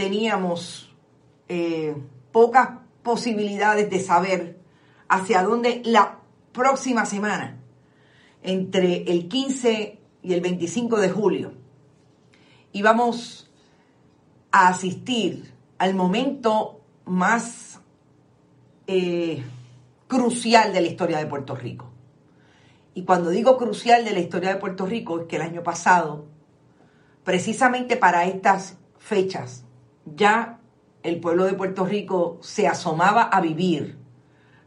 Teníamos eh, pocas posibilidades de saber hacia dónde la próxima semana, entre el 15 y el 25 de julio, íbamos a asistir al momento más eh, crucial de la historia de Puerto Rico. Y cuando digo crucial de la historia de Puerto Rico es que el año pasado, precisamente para estas fechas, ya el pueblo de Puerto Rico se asomaba a vivir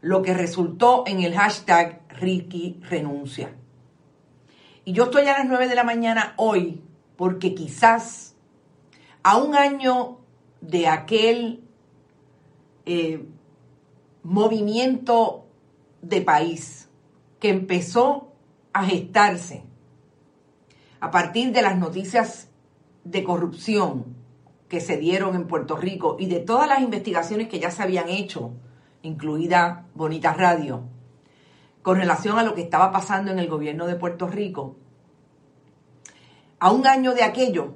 lo que resultó en el hashtag Ricky renuncia. Y yo estoy a las 9 de la mañana hoy porque quizás a un año de aquel eh, movimiento de país que empezó a gestarse a partir de las noticias de corrupción que se dieron en Puerto Rico y de todas las investigaciones que ya se habían hecho, incluida Bonita Radio, con relación a lo que estaba pasando en el gobierno de Puerto Rico, a un año de aquello,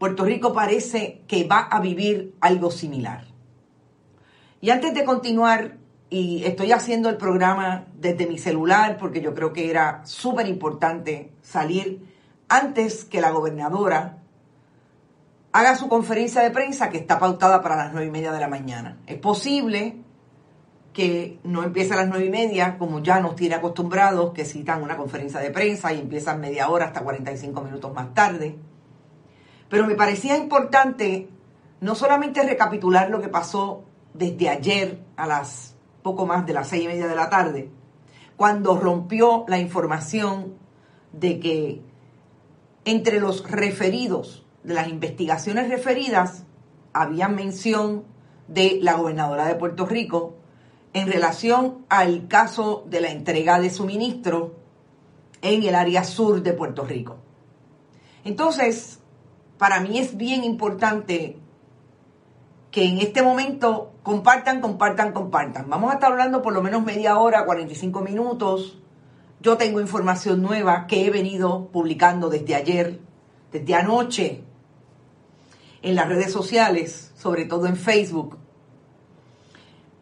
Puerto Rico parece que va a vivir algo similar. Y antes de continuar, y estoy haciendo el programa desde mi celular porque yo creo que era súper importante salir antes que la gobernadora haga su conferencia de prensa que está pautada para las nueve y media de la mañana. Es posible que no empiece a las nueve y media, como ya nos tiene acostumbrados, que citan una conferencia de prensa y empiezan media hora hasta 45 minutos más tarde. Pero me parecía importante no solamente recapitular lo que pasó desde ayer a las poco más de las seis y media de la tarde, cuando rompió la información de que entre los referidos de las investigaciones referidas había mención de la gobernadora de Puerto Rico en relación al caso de la entrega de suministro en el área sur de Puerto Rico. Entonces, para mí es bien importante que en este momento compartan, compartan, compartan. Vamos a estar hablando por lo menos media hora, 45 minutos. Yo tengo información nueva que he venido publicando desde ayer, desde anoche, en las redes sociales, sobre todo en Facebook,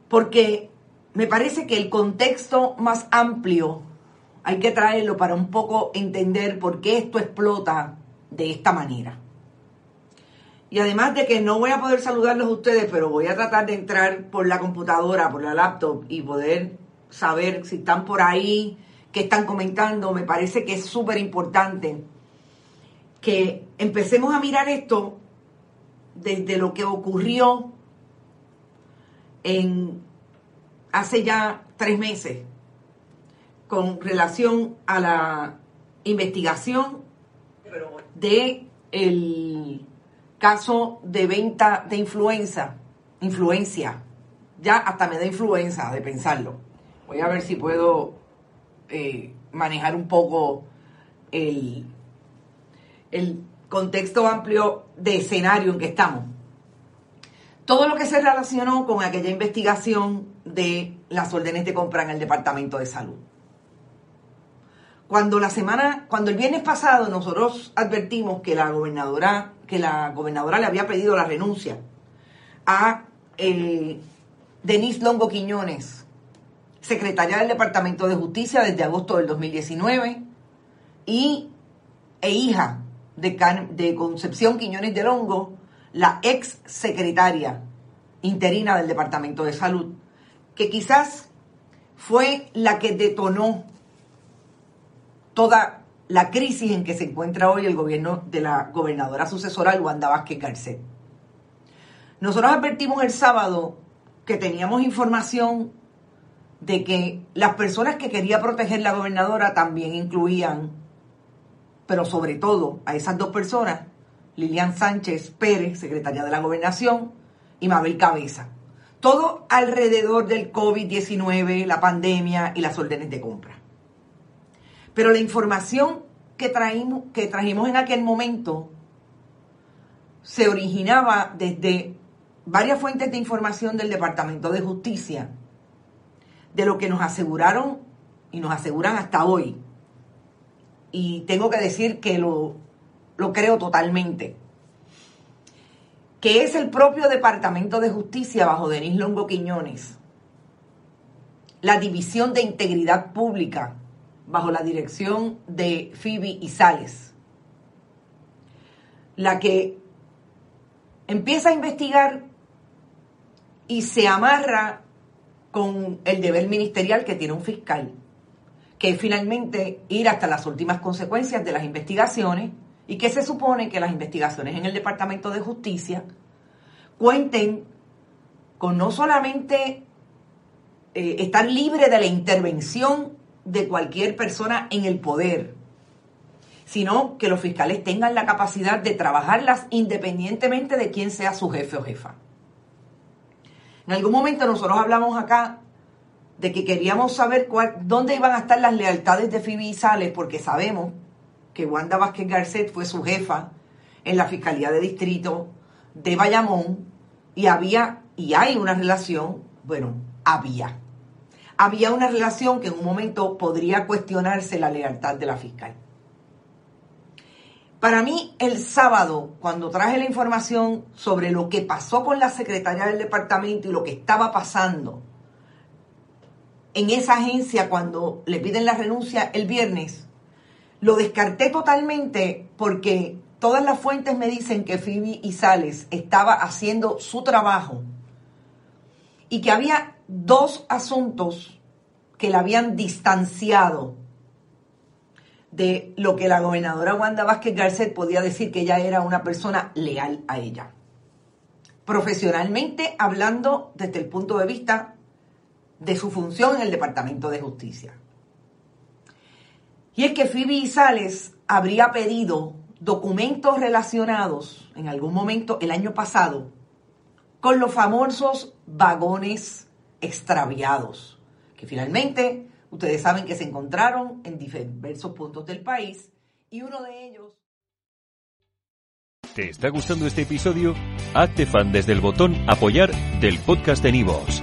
porque me parece que el contexto más amplio hay que traerlo para un poco entender por qué esto explota de esta manera. Y además de que no voy a poder saludarlos a ustedes, pero voy a tratar de entrar por la computadora, por la laptop y poder saber si están por ahí, qué están comentando. Me parece que es súper importante que empecemos a mirar esto desde lo que ocurrió en hace ya tres meses con relación a la investigación de el caso de venta de influenza, influencia. Ya hasta me da influenza de pensarlo. Voy a ver si puedo eh, manejar un poco el, el contexto amplio de escenario en que estamos. Todo lo que se relacionó con aquella investigación de las órdenes de compra en el Departamento de Salud. Cuando la semana, cuando el viernes pasado nosotros advertimos que la gobernadora, que la gobernadora le había pedido la renuncia a eh, Denise Longo Quiñones, secretaria del Departamento de Justicia desde agosto del 2019 y e hija de, Concepción Quiñones de Longo, la ex secretaria interina del Departamento de Salud, que quizás fue la que detonó toda la crisis en que se encuentra hoy el gobierno de la gobernadora sucesora Wanda Vázquez Garcet. Nosotros advertimos el sábado que teníamos información de que las personas que quería proteger la gobernadora también incluían, pero sobre todo a esas dos personas, Lilian Sánchez Pérez, secretaria de la Gobernación, y Mabel Cabeza. Todo alrededor del COVID-19, la pandemia y las órdenes de compra. Pero la información que, que trajimos en aquel momento se originaba desde varias fuentes de información del Departamento de Justicia, de lo que nos aseguraron y nos aseguran hasta hoy. Y tengo que decir que lo, lo creo totalmente. Que es el propio Departamento de Justicia bajo Denis Longo Quiñones, la División de Integridad Pública bajo la dirección de Phoebe Isales, la que empieza a investigar y se amarra con el deber ministerial que tiene un fiscal, que finalmente ir hasta las últimas consecuencias de las investigaciones y que se supone que las investigaciones en el Departamento de Justicia cuenten con no solamente eh, estar libre de la intervención de cualquier persona en el poder, sino que los fiscales tengan la capacidad de trabajarlas independientemente de quién sea su jefe o jefa. En algún momento nosotros hablamos acá de que queríamos saber cuál, dónde iban a estar las lealtades de Phoebe y Sales, porque sabemos que Wanda Vázquez Garcet fue su jefa en la Fiscalía de Distrito de Bayamón y había y hay una relación, bueno, había. Había una relación que en un momento podría cuestionarse la lealtad de la fiscal. Para mí, el sábado, cuando traje la información sobre lo que pasó con la secretaria del departamento y lo que estaba pasando en esa agencia cuando le piden la renuncia el viernes, lo descarté totalmente porque todas las fuentes me dicen que Phoebe Isales estaba haciendo su trabajo y que había dos asuntos que la habían distanciado de lo que la gobernadora Wanda Vázquez Garcet podía decir que ella era una persona leal a ella. Profesionalmente hablando desde el punto de vista de su función en el Departamento de Justicia. Y es que Phoebe Sales habría pedido documentos relacionados en algún momento el año pasado con los famosos vagones extraviados, que finalmente ustedes saben que se encontraron en diversos puntos del país y uno de ellos... ¿Te está gustando este episodio? Hazte fan desde el botón apoyar del podcast de Nivos.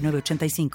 85